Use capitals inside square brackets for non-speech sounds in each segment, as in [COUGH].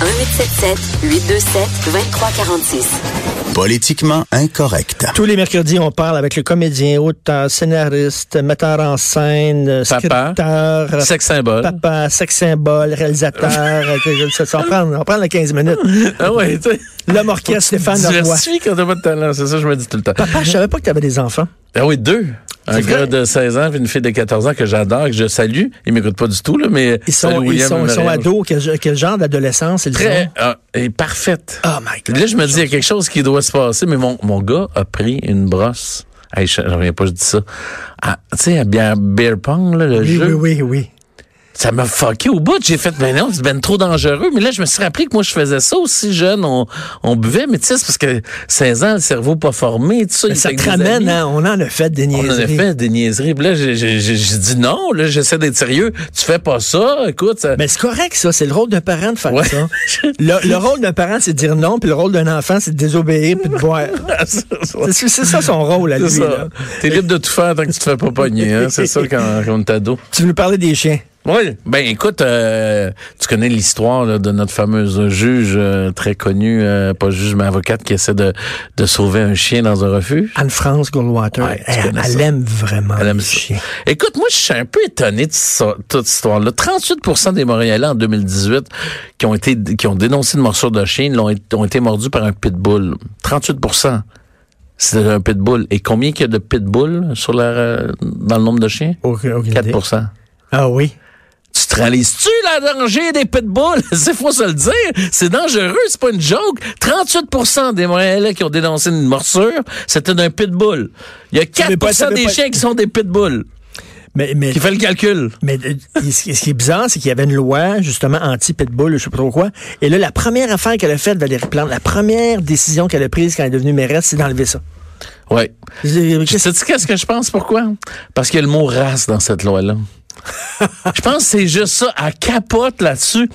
1877 827 2346. Politiquement incorrect. Tous les mercredis, on parle avec le comédien, auteur, scénariste, metteur en scène, Papa. scripteur, Sex symbole. papa, sex symbole, réalisateur. [LAUGHS] on prend, on prend les 15 minutes. Ah ouais, tu sais. L'homme orchestre Stéphane Leroy. Quand t'as pas de talent, c'est ça que je me dis tout le temps. Papa, je savais pas que tu avais des enfants. Ah oui, deux. Un gars de 16 ans et une fille de 14 ans que j'adore, que je salue. Ils m'écoutent pas du tout, là, mais. Ils sont, ils sont, ils sont ados. Quel, quel genre d'adolescence ils Très. ont? ah, et parfaite. Oh my God. Là, je me dis, il y a quelque chose qui doit se passer, mais mon, mon gars a pris une brosse. Hey, je ne reviens pas, je dis ça. Ah, tu sais, à Beer Pong, là, le Oui, jeu? oui, oui, oui. Ça m'a fucké au bout. J'ai fait, ben non, c'est ben trop dangereux. Mais là, je me suis rappelé que moi, je faisais ça aussi jeune. On, on buvait, mais tu sais, c'est parce que 16 ans, le cerveau pas formé, tout ça. Mais ça te ramène, hein, on en a fait des On en a niaiseries. fait des niaiseries. Puis là, j'ai- dit non. Là, j'essaie d'être sérieux. Tu fais pas ça. Écoute, ça... Mais c'est correct, ça. C'est le rôle d'un parent de faire Ouais. ça. [LAUGHS] Le, le rôle d'un parent, c'est de dire non, puis le rôle d'un enfant, c'est de désobéir puis de boire. [LAUGHS] c'est C'est ça son rôle à lui. T'es libre de tout faire tant que tu te fais pas pogner. Hein? C'est ça quand, quand on est ado. Tu veux nous parler des chiens? Oui, ben écoute, euh, tu connais l'histoire de notre fameuse juge euh, très connue, euh, pas juge mais avocate qui essaie de, de sauver un chien dans un refuge. Anne-France Goldwater, Ouais, elle, aime vraiment Elle aime les chiens. Écoute, moi, je suis un peu étonné de ça- toute cette histoire-là. 38% des Montréalais en 2018 qui ont été qui ont dénoncé une morsure de chien l'ont ont été mordus par un pitbull. 38% c'est un pitbull. Et combien qu'il y a de pitbulls sur la, euh, dans le nombre de chiens? Aucune- aucune 4 idée. Ah oui. Tu te réalises-tu la danger des pitbulls? [LAUGHS] C'est faut se le dire. C'est dangereux, c'est pas une joke. 38% des Montréalais qui ont dénoncé une morsure, c'était d'un pitbull. Il y a 4 veut pas- des pas- chiens qui sont des pitbulls. Mais, mais, Qui fait le calcul? mais euh, ce qui est bizarre, c'est qu'il y avait une loi, justement, anti-pitbull, je sais pas trop quoi. Et là, la première affaire qu'elle a faite, Valérie Plante, la première décision qu'elle a prise quand elle est devenue mairesse, c'est d'enlever ça. Ouais. Je- Tu sais qu'est-ce que je pense? Pourquoi? Parce qu'il y a le mot race dans cette loi-là. Je pense que c'est juste ça. Elle capote là-dessus.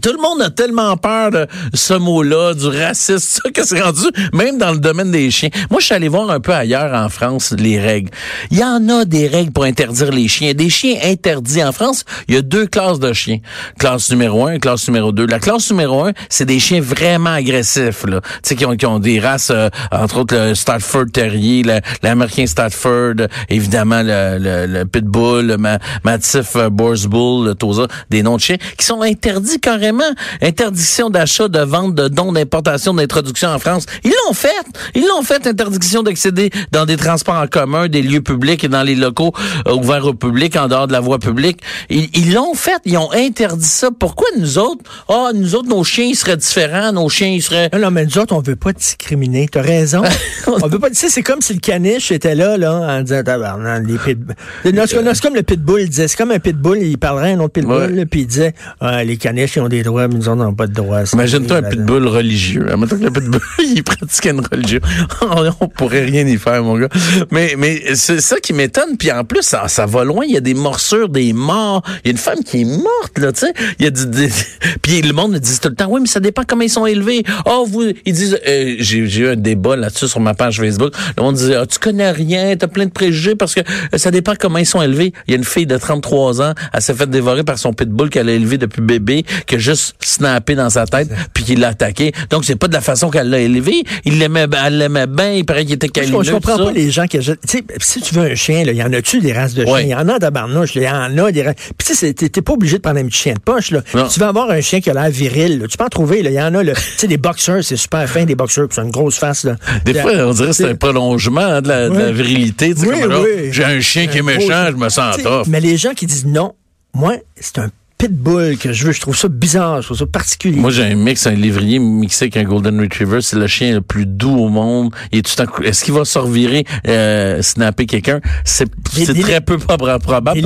Tout le monde a tellement peur de ce mot-là, du racisme, [LAUGHS] ça, que c'est rendu, même dans le domaine des chiens. Moi, je suis allé voir un peu ailleurs en France les règles. Il y en a des règles pour interdire les chiens. Des chiens interdits en France, il y a deux classes de chiens. Classe numéro un, classe numéro deux. La classe numéro un, c'est des chiens vraiment agressifs, là. Tu sais, qui ont, qui ont des races, euh, entre autres le Stafford Terrier, l'américain Stafford, évidemment le, le, le Pitbull, le Ma- Mastiff euh, Boers Bull, le Tosa, des noms de chiens qui sont interdits carrément. Interdiction d'achat, de vente, de dons, d'importation, d'introduction en France. Ils l'ont fait. Ils l'ont fait. Interdiction d'accéder dans des transports en commun, des lieux publics et dans les locaux euh, ouverts au public, en dehors de la voie publique. Ils l'ont fait. Ils ont interdit ça. Pourquoi nous autres? Ah, nous autres, nos chiens, ils seraient différents. Nos chiens, ils seraient... Non, non, mais nous autres, on veut pas discriminer. T'as raison. [LAUGHS] on veut pas. Tu sais, c'est comme si le caniche était là, là, en disant, tabarnak, les pitbulls. Non, C'est comme le pitbull disait. C'est comme un pitbull, il parlerait à un autre pitbull, puis il disait, ah, les caniches, ils ont des droits, mais nous autres, on n'a pas de droits. Imagine-toi un pitbull religieux. Imagine que le pitbull, [LAUGHS] il pratiquait une religion. [LAUGHS] On pourrait rien y faire, mon gars. Mais, mais c'est ça qui m'étonne. Puis en plus, ça, ça va loin. Il y a des morsures, des morts. Il y a une femme qui est morte, là, tu sais. Il y a du- des- [LAUGHS] Puis le monde dit tout le temps, oui, mais ça dépend comment ils sont élevés. Oh, vous, ils disent, euh, j'ai eu un débat là-dessus sur ma page Facebook. Le monde disait, ah, tu connais rien, t'as plein de préjugés parce que euh, ça dépend comment ils sont élevés. Il y a une fille de 33 ans, elle s'est fait dévorer par son pitbull qu'elle a élevé depuis bébé, juste snappé dans sa tête, puis qui l'a attaqué. Donc, c'est pas de la façon qu'elle l'a élevé. Il l'aimait, elle l'aimait bien, il paraît qu'il était câlineux. je comprends pas les gens qui achètent. Tu sais, si tu veux un chien, il y en a-tu des races de chiens? Il y en a tabarnouche, il y en a des races. Puis tu sais, t'es pas obligé de prendre un petit chien de poche, là. Tu veux avoir un chien qui a l'air viril, là. Tu peux en trouver. Il y en a. Tu sais, des boxers, c'est super fin, des boxers, puis c'est une grosse face, là. Des fois, on dirait que c'est un prolongement de, la, virilité. J'ai un chien qui est méchant, je me sens tough. Mais les gens qui disent non, moi, c'est un pitbull que je veux. Je trouve ça bizarre, je trouve ça particulier. Moi, j'ai un mix, un lévrier mixé avec un Golden Retriever. C'est le chien le plus doux au monde. Tout Est-ce qu'il va se revirer, euh, snapper quelqu'un? C'est très peu probable.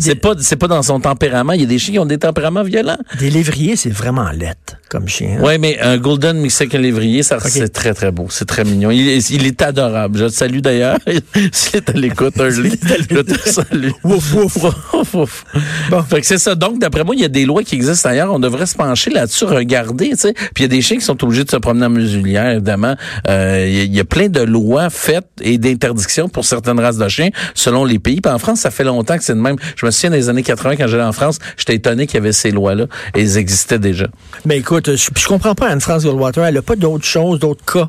C'est pas, c'est pas dans son tempérament. Il y a des chiens qui ont des tempéraments violents. Des lévriers, c'est vraiment lettre comme chien. hein. Ouais, mais un Golden mixé avec un lévrier, ça, c'est très, très beau. C'est très mignon. Il est, il est adorable. Je te salue d'ailleurs. [LAUGHS] S'il est à l'écoute, Hurley, [LAUGHS] je te salue. Wouf, wouf. [LAUGHS] Wouf, wouf. Bon. Fait que c'est ça. Donc, d'après moi, il y a des lois qui existent ailleurs. On devrait se pencher là-dessus, regarder. Puis il y a des chiens qui sont obligés de se promener en muselière, évidemment. Euh, Il y, a- il y a plein de lois faites et d'interdictions pour certaines races de chiens selon les pays. Puis en France, ça fait longtemps que c'est de même. Je me souviens des années 80, quand j'allais en France, j'étais étonné qu'il y avait ces lois-là. Et elles existaient déjà. Mais écoute, je, je comprends pas Anne-France Goldwater. Elle a pas d'autres choses, d'autres cas.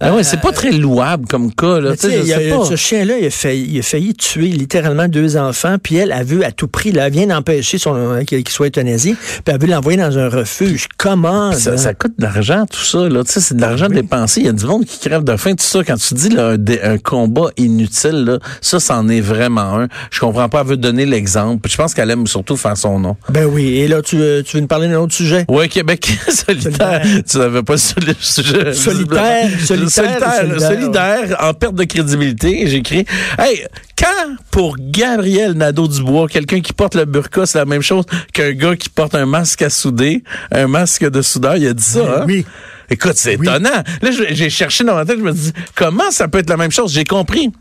Ah ouais, c'est pas très louable comme cas, là. Sais, tu sais, je il y a- sais pas. ce chien-là, il a failli, il a failli tuer littéralement deux enfants, puis elle a vu à tout prix, là, elle vient d'empêcher son euh, qu'il qu'il soit euthanasié, puis elle veut l'envoyer dans un refuge. Comment? Ça, coûte de l'argent, tout ça. Là. Tu sais, c'est de l'argent dépensé. Il y a du monde qui crève de faim, tout ça. Quand tu dis là, un, combat inutile, là, ça, c'en est vraiment un. Je comprends pas, elle veut donner l'exemple. Puis Je pense qu'elle aime surtout faire son nom. Ben oui, et là, tu, veux- tu veux nous parler d'un autre sujet? Ouais, Québec [LAUGHS] solitaire. Solidaire. Tu n'avais pas sur le sujet. Solitaire, solitaire solitaire, solidaire? solidaire, en perte de crédibilité. J'ai écrit, hey, quand pour Gabriel Nadeau-Dubois, quelqu'un qui porte le burqa, c'est la même chose qu'un gars qui porte un masque à souder, un masque de soudeur, il a dit ça, hein? Oui. Écoute, c'est étonnant. Là, j'ai cherché dans ma tête, je me dis, comment ça peut être la même chose? J'ai compris.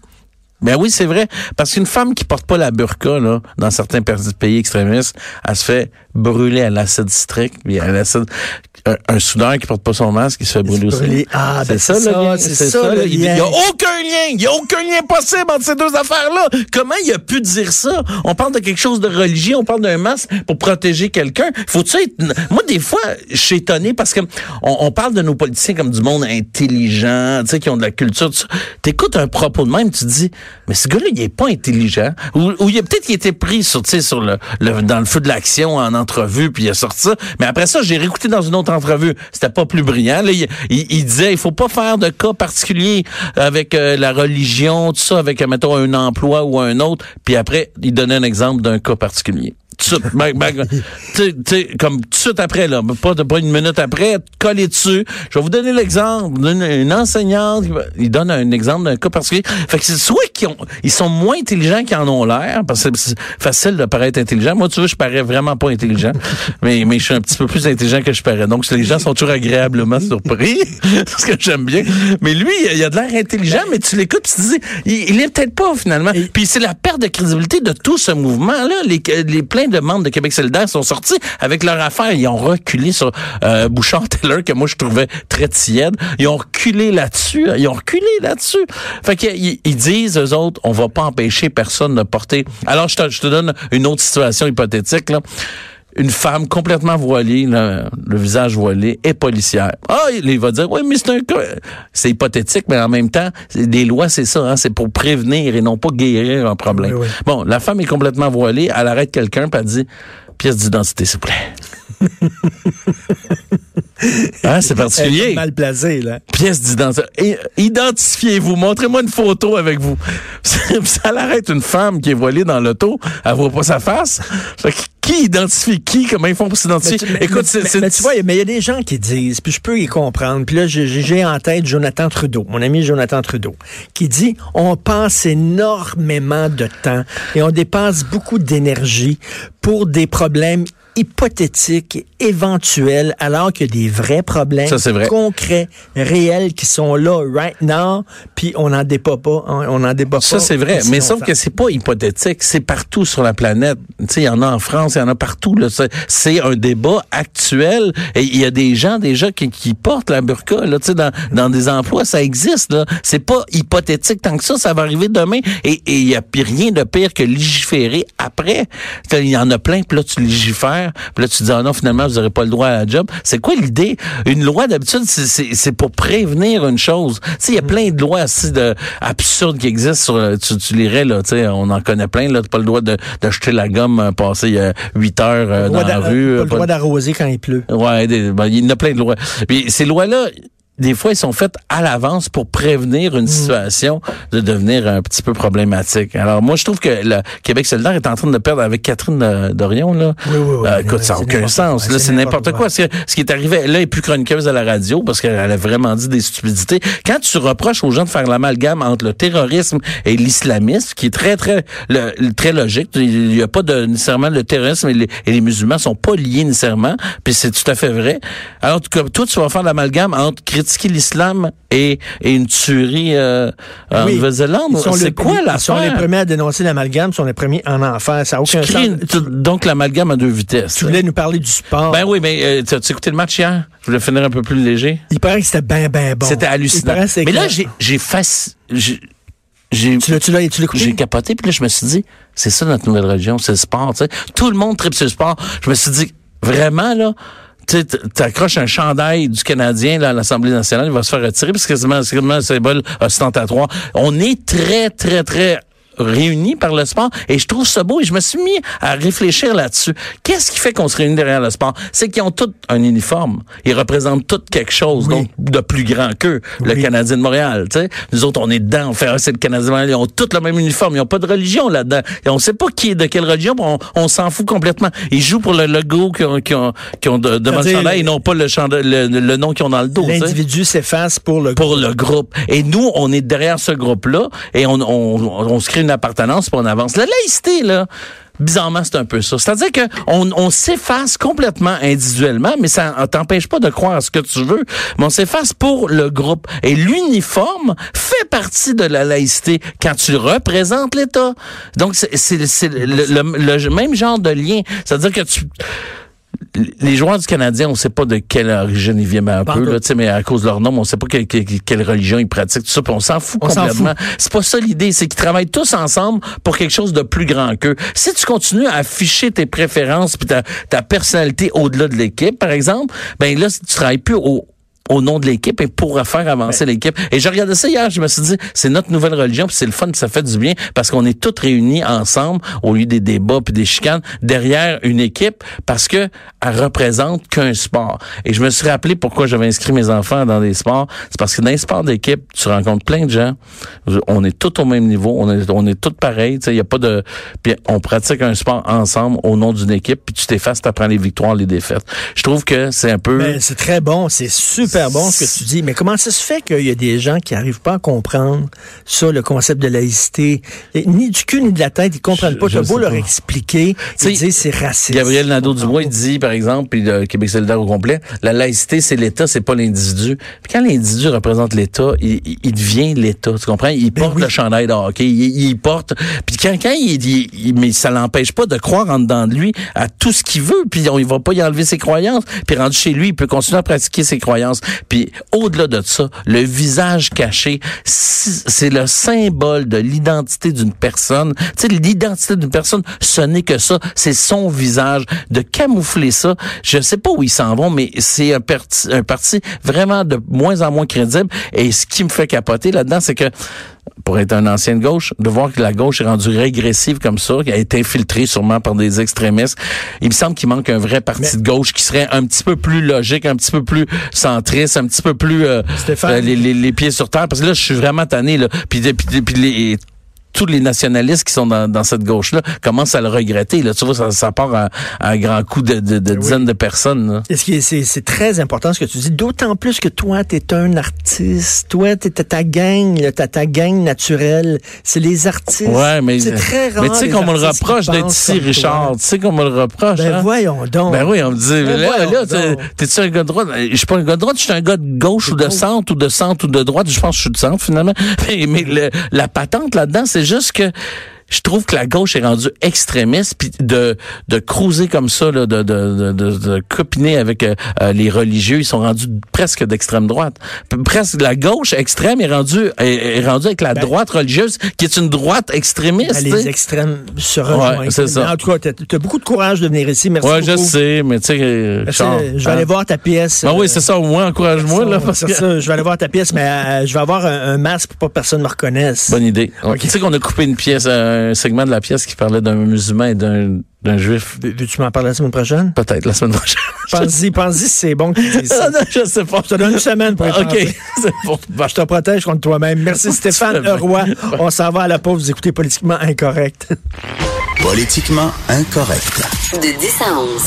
Ben oui, c'est vrai. Parce qu'une femme qui porte pas la burqa, là, dans certains pays extrémistes, elle se fait brûler à l'acide citrique, puis à l'acide. Un, un soudeur qui porte pas son masque, il se fait brûler aussi. Ah, ben c'est le ça, lien, c'est ça, le Il il y lien. a aucun lien. Il y a aucun lien possible entre ces deux affaires-là. Comment il a pu dire ça? On parle de quelque chose de religieux, on parle d'un masque pour protéger quelqu'un. Faut-tu être... Moi, des fois, je suis étonné parce que on, on parle de nos politiciens comme du monde intelligent, tu sais, qui ont de la culture. Tu écoutes un propos de même, tu te dis, mais ce gars-là, il est pas intelligent. Ou, ou il a peut-être qu'il était pris sur, tu sais, sur le, le- dans le feu de l'action en entrevue, puis il a sorti ça. Mais après ça, j'ai réécouté dans une autre entrevue. C'était pas plus brillant. Là, il, il- il disait, il faut pas faire de cas particuliers avec euh, la religion, tout ça, avec, mettons, un emploi ou un autre. Puis après, il donnait un exemple d'un cas particulier. [LAUGHS] Tu sais, comme tout de suite après, là, pas, pas une minute après, coller dessus. Je vais vous donner l'exemple d'une une enseignante. Il donne un exemple d'un cas particulier. Fait que c'est soit ont, ils sont moins intelligents qu'ils en ont l'air, parce que c'est facile de paraître intelligent. Moi, tu vois, je parais vraiment pas intelligent, [LAUGHS] mais, mais je suis un petit peu plus intelligent que je parais. Donc, les gens sont toujours agréablement surpris, [LAUGHS] ce que j'aime bien. Mais lui, il a de l'air intelligent, mais tu l'écoutes tu te dis, il, il est peut-être pas finalement. Puis c'est la perte de crédibilité de tout ce mouvement-là. Les, les plein de membres de Québec solidaire sont sortis avec leur affaire. Ils ont reculé sur euh, Bouchard-Taylor, que moi je trouvais très tiède. Ils ont reculé là-dessus. Ils ont reculé là-dessus. Fait qu'ils ils disent, eux autres, on va pas empêcher personne de porter. Alors, je te, je te donne une autre situation hypothétique, là une femme complètement voilée, là, le visage voilé, est policière. Ah, il va dire, oui, mais c'est un. C'est hypothétique, mais en même temps, des lois, c'est ça, hein, c'est pour prévenir et non pas guérir un problème. Oui, oui. Bon, la femme est complètement voilée, elle arrête quelqu'un, puis elle dit, pièce d'identité, s'il vous plaît. [LAUGHS] hein, c'est particulier. mal placée, là. Pièce d'identité. Identifiez-vous. Montrez-moi une photo avec vous. [LAUGHS] ça l'arrête une femme qui est voilée dans l'auto. Elle voit pas sa face. Fait que qui identifie qui? Comment ils font pour s'identifier? Écoute, c'est, mais- tu vois, mais il y a des gens qui disent, puis je peux y comprendre. Puis là, j'ai en tête Jonathan Trudeau, mon ami Jonathan Trudeau, qui dit on passe énormément de temps et on dépense beaucoup d'énergie pour des problèmes hypothétiques, éventuels, alors qu'il y a des vrais problèmes Ça, vrai. concrets, réels qui sont là right now, puis on n'en débat pas, hein, on n'en débat ça, pas. c'est vrai. Mais sauf que c'est pas hypothétique. C'est partout sur la planète. Tu sais, il y en a en France, il y en a partout. Là. C'est, un débat actuel. Et il y a des gens déjà qui, qui portent la burqa. Là, tu sais, dans, dans des emplois, ça existe. Là. C'est pas hypothétique tant que ça. Ça va arriver demain. Et il y a rien de pire que légiférer après. Il y en a plein. Puis là, tu légifères. Puis là, tu dis, ah non, finalement, vous n'aurez pas le droit à la job. C'est quoi l'idée? Une loi, d'habitude, c'est- c'est c'est pour prévenir une chose. Tu sais, il y a plein de lois assez de, absurdes qui existent. Sur, le- tu, tu lirais, là, tu sais, on en connaît plein. Là, t'as pas le droit de, jeter la gomme euh, passer euh, 8 heures euh, dans la rue. pas euh, le pas- droit d'arroser quand il pleut. Ouais, des- ben, il y en a plein de lois. Puis ces lois-là, des fois, ils sont faits à l'avance pour prévenir Mm. une situation de devenir un petit peu problématique. Alors, moi, je trouve que le Québec solidaire est en train de perdre avec Catherine euh, Dorion, là. Oui, oui, oui. Euh, écoute, ça n'a aucun sens. quoi. Là, C'est n'importe quoi. Ce qui est arrivé, là, est plus chroniqueuse à la radio parce qu'elle a vraiment dit des stupidités. Quand tu reproches aux gens de faire l'amalgame entre le terrorisme et l'islamisme, qui est très, très, le- très logique, il n'y a pas de, nécessairement le terrorisme et les, et les musulmans sont pas liés nécessairement, puis c'est tout à fait vrai. Alors, comme toi, tu vas faire l'amalgame entre critiquer l'islam et une tuerie euh, en Oui. Nouvelle-Zélande? C'est quoi la Ils sont les premiers à dénoncer l'amalgame, ils sont les premiers en enfer. Ça Tu aucun sens. tu- donc l'amalgame à deux vitesses. Tu voulais nous parler du sport. Ben oui, mais euh, tu as écouté le match hier? Je voulais finir un peu plus léger. Il paraît que c'était bien, bien bon. C'était hallucinant. que Mais là, j'ai, j'ai, Tu l'as, tu l'as, tu j'ai capoté, puis là, je me suis dit, c'est ça notre nouvelle religion, c'est le sport, tu sais. Tout le monde tripe sur le sport. Je me suis dit, vraiment, là, tu sais, t'accroches un chandail du Canadien là, à l'Assemblée nationale, il va se faire retirer parce que c'est un symbole ostentatoire. On est très, très, très réunis par le sport et je trouve ça beau et je me suis mis à réfléchir là-dessus. Qu'est-ce qui fait qu'on se réunit derrière le sport? C'est qu'ils ont tous un uniforme. Ils représentent tous quelque chose Oui. donc de plus grand qu'eux, le. Canadien de Montréal. Tu sais, Nous autres, on est dedans, on fait c'est le Canadien de Montréal. Ils ont tous le même uniforme. Ils n'ont pas de religion là-dedans. Et on sait pas qui est de quelle religion, on, on s'en fout complètement. Ils jouent pour le logo qu'ils ont, qu'ils ont, ont de, le chandail et non pas le, chandail, le, le nom qu'ils ont dans le dos. L'individu s'efface pour le pour le groupe. Et nous, on est derrière ce groupe-là et on, on, on se crée une appartenance pour on avance. La laïcité, là, bizarrement, c'est un peu ça. C'est-à-dire que on, s'efface complètement individuellement, mais ça t'empêche pas de croire à ce que tu veux, mais on s'efface pour le groupe. Et l'uniforme fait partie de la laïcité quand tu représentes l'État. Donc, c'est le- le même genre de lien. C'est-à-dire que tu les joueurs du Canadien, on sait pas de quelle origine ils viennent un peu, là, tout. tu sais, mais à cause de leur nom, on sait pas quelle, religion ils pratiquent, tout ça, on s'en fout On complètement. C'est pas ça l'idée, c'est qu'ils travaillent tous ensemble pour quelque chose de plus grand qu'eux. Si tu continues à afficher tes préférences puis ta, ta personnalité au-delà de l'équipe, par exemple, ben là, tu travailles plus au au nom de l'équipe et pour faire avancer l'équipe. Et je regardais ça hier, je me suis dit, c'est notre nouvelle religion, puis c'est le fun, puis ça fait du bien, parce qu'on est tous réunis ensemble, au lieu des débats puis des chicanes, derrière une équipe, parce que elle représente qu'un sport. Et je me suis rappelé pourquoi j'avais inscrit mes enfants dans des sports. C'est parce que dans les sports d'équipe, tu rencontres plein de gens. On est tous au même niveau, on est, on est tous pareils. Il y a pas de, puis on pratique un sport ensemble au nom d'une équipe, puis tu t'effaces, t'apprends les victoires, les défaites. Je trouve que c'est un peu. C'est très bon, c'est super bon ce que tu dis. Mais comment ça se fait qu'il y a des gens qui n'arrivent pas à comprendre ça, le concept de laïcité? Et ni du cul ni de la tête, ils comprennent Je- pas. je T'as beau leur pas. expliquer, ils disent c'est raciste. Gabriel Nadeau-Dubois, il dit, par exemple, puis le Québec solidaire au complet, la laïcité, c'est l'État, c'est pas l'individu. Puis quand l'individu représente l'État, il, il- devient l'État, tu comprends? Il Ben porte oui. le chandail de hockey, il, il porte... Puis quand, quand il, il- Mais ça l'empêche pas de croire en dedans de lui à tout ce qu'il veut, puis on, il va pas y enlever ses croyances. Puis rendu chez lui, il peut continuer à pratiquer ses croyances. Puis au-delà de ça, le visage caché, c'est le symbole de l'identité d'une personne. Tu sais, l'identité d'une personne, ce n'est que ça. C'est son visage. De camoufler ça, je sais pas où ils s'en vont, mais c'est un parti vraiment de moins en moins crédible. Et ce qui me fait capoter là-dedans, c'est que pour être un ancien de gauche, de voir que la gauche est rendue régressive comme ça, qu'elle est infiltrée sûrement par des extrémistes, il me semble qu'il manque un vrai parti de gauche qui serait un petit peu plus logique, un petit peu plus centriste, un petit peu plus euh, euh, les, les- les pieds sur terre. Parce que là, je suis vraiment tanné. Là. Puis, puis, puis les, tous les nationalistes qui sont dans, dans cette gauche-là commencent à le regretter. Là. Tu vois, ça, ça part à, à un grand coup de, de, de dizaines de personnes. Là. Et C'est c'est très important ce que tu dis, d'autant plus que toi, tu es un artiste. Toi, tu ta gang, t'as ta gang naturelle. C'est les artistes. Ouais, mais, c'est très rare. mais tu sais qu'on me le reproche d'être ici, Richard. Tu sais qu'on me le reproche. Ben hein? voyons donc. Ben oui, on me dit, Ben là, là, t'es-tu un gars de droite? Je suis pas un gars de droite, je suis un gars de gauche ou de centre ou de centre ou de droite. Je pense que je suis de centre, finalement. [LAUGHS] Mais, mais le- la patente là-dedans, c'est juste que je trouve que la gauche est rendue extrémiste, puis de de cruiser comme ça, là, de, de, de, de, de copiner avec euh, euh, les religieux, ils sont rendus presque d'extrême droite. Presque la gauche extrême est rendue est, est rendue avec la droite religieuse, qui est une droite extrémiste. Ben, tu les extrêmes se rejoignent. c'est ça. En tout cas, tu as, beaucoup de courage de venir ici. Merci Ouais, je sais, mais tu sais, euh. Charles, je vais hein? aller voir ta pièce. Ah euh, oui, c'est ça, au moins, encourage-moi, là, parce c'est que... ça. Je vais aller voir ta pièce, mais euh, je vais avoir un, un masque pour pas que personne me reconnaisse. Bonne idée. Tu sais qu'on a coupé une pièce, euh, un segment de la pièce qui parlait d'un musulman et d'un d'un juif. Tu m'en parles la semaine prochaine? Peut-être la semaine prochaine. [LAUGHS] Pense-y, pense-y si c'est bon que tu [LAUGHS] dises ça. Non, je sais pas. Je te donne une semaine pour y [LAUGHS] OK, penser. c'est bon. Je te protège contre toi-même. Merci Stéphane bien. Roy. On s'en va à la pause. Vous écoutez Politiquement Incorrect. Politiquement incorrect. De 10 à 11.